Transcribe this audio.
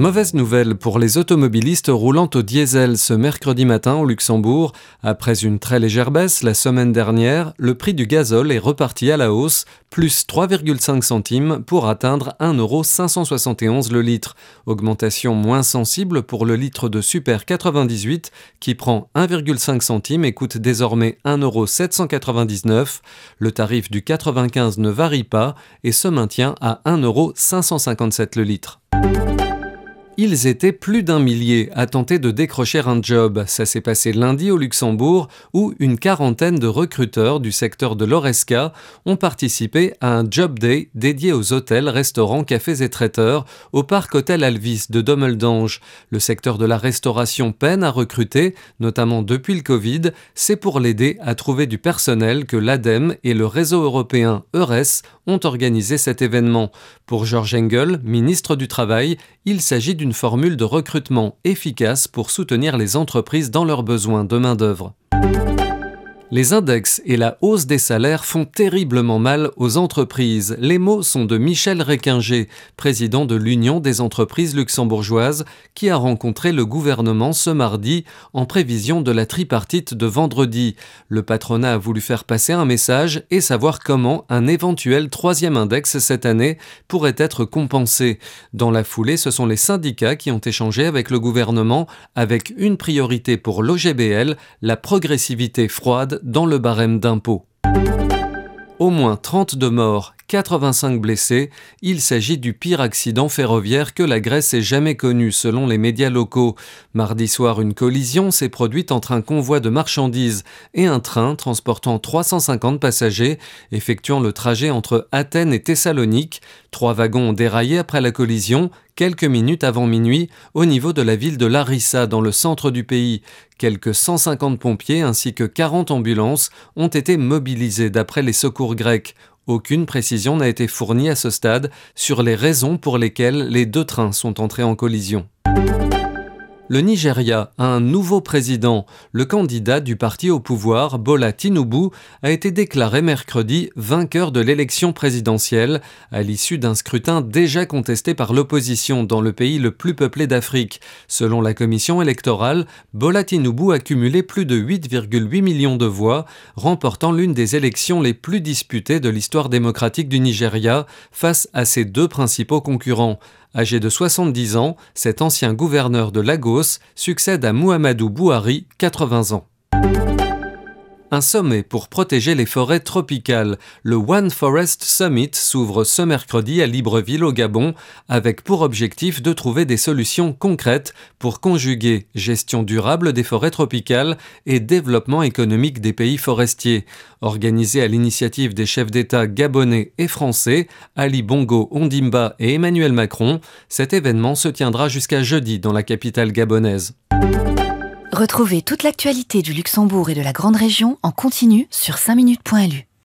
Mauvaise nouvelle pour les automobilistes roulant au diesel ce mercredi matin au Luxembourg. Après une très légère baisse la semaine dernière, le prix du gazole est reparti à la hausse, plus 3,5 centimes pour atteindre 1,571€ le litre. Augmentation moins sensible pour le litre de Super 98 qui prend 1,5 centimes et coûte désormais 1,799€. Le tarif du 95 ne varie pas et se maintient à 1,557€ le litre. Ils étaient plus d'un millier à tenter de décrocher un job. Ça s'est passé lundi au Luxembourg où une quarantaine de recruteurs du secteur de l'Oresca ont participé à un job day dédié aux hôtels, restaurants, cafés et traiteurs au parc hôtel Alvis de Dommeldange. Le secteur de la restauration peine à recruter, notamment depuis le Covid. C'est pour l'aider à trouver du personnel que l'ADEME et le réseau européen EURES ont organisé cet événement. Pour Georges Engel, ministre du Travail, il s'agit d'une formule de recrutement efficace pour soutenir les entreprises dans leurs besoins de main-d'œuvre. Les index et la hausse des salaires font terriblement mal aux entreprises. Les mots sont de Michel Réquinger, président de l'Union des entreprises luxembourgeoises, qui a rencontré le gouvernement ce mardi en prévision de la tripartite de vendredi. Le patronat a voulu faire passer un message et savoir comment un éventuel troisième index cette année pourrait être compensé. Dans la foulée, ce sont les syndicats qui ont échangé avec le gouvernement avec une priorité pour l'OGBL, la progressivité froide dans le barème d'impôt. Au moins 32 morts 85 blessés. Il s'agit du pire accident ferroviaire que la Grèce ait jamais connu, selon les médias locaux. Mardi soir, une collision s'est produite entre un convoi de marchandises et un train transportant 350 passagers, effectuant le trajet entre Athènes et Thessalonique. Trois wagons ont déraillé après la collision, quelques minutes avant minuit, au niveau de la ville de Larissa, dans le centre du pays. Quelques 150 pompiers ainsi que 40 ambulances ont été mobilisés d'après les secours grecs. Aucune précision n'a été fournie à ce stade sur les raisons pour lesquelles les deux trains sont entrés en collision. Le Nigeria a un nouveau président. Le candidat du parti au pouvoir, Bola Tinubu, a été déclaré mercredi vainqueur de l'élection présidentielle à l'issue d'un scrutin déjà contesté par l'opposition dans le pays le plus peuplé d'Afrique. Selon la commission électorale, Bola Tinubu a cumulé plus de 8,8 millions de voix, remportant l'une des élections les plus disputées de l'histoire démocratique du Nigeria face à ses deux principaux concurrents. Âgé de 70 ans, cet ancien gouverneur de Lagos succède à Muhammadu Buhari, 80 ans. Un sommet pour protéger les forêts tropicales, le One Forest Summit, s'ouvre ce mercredi à Libreville au Gabon, avec pour objectif de trouver des solutions concrètes pour conjuguer gestion durable des forêts tropicales et développement économique des pays forestiers. Organisé à l'initiative des chefs d'État gabonais et français, Ali Bongo Ondimba et Emmanuel Macron, cet événement se tiendra jusqu'à jeudi dans la capitale gabonaise. Retrouvez toute l'actualité du Luxembourg et de la Grande Région en continu sur 5minutes.lu.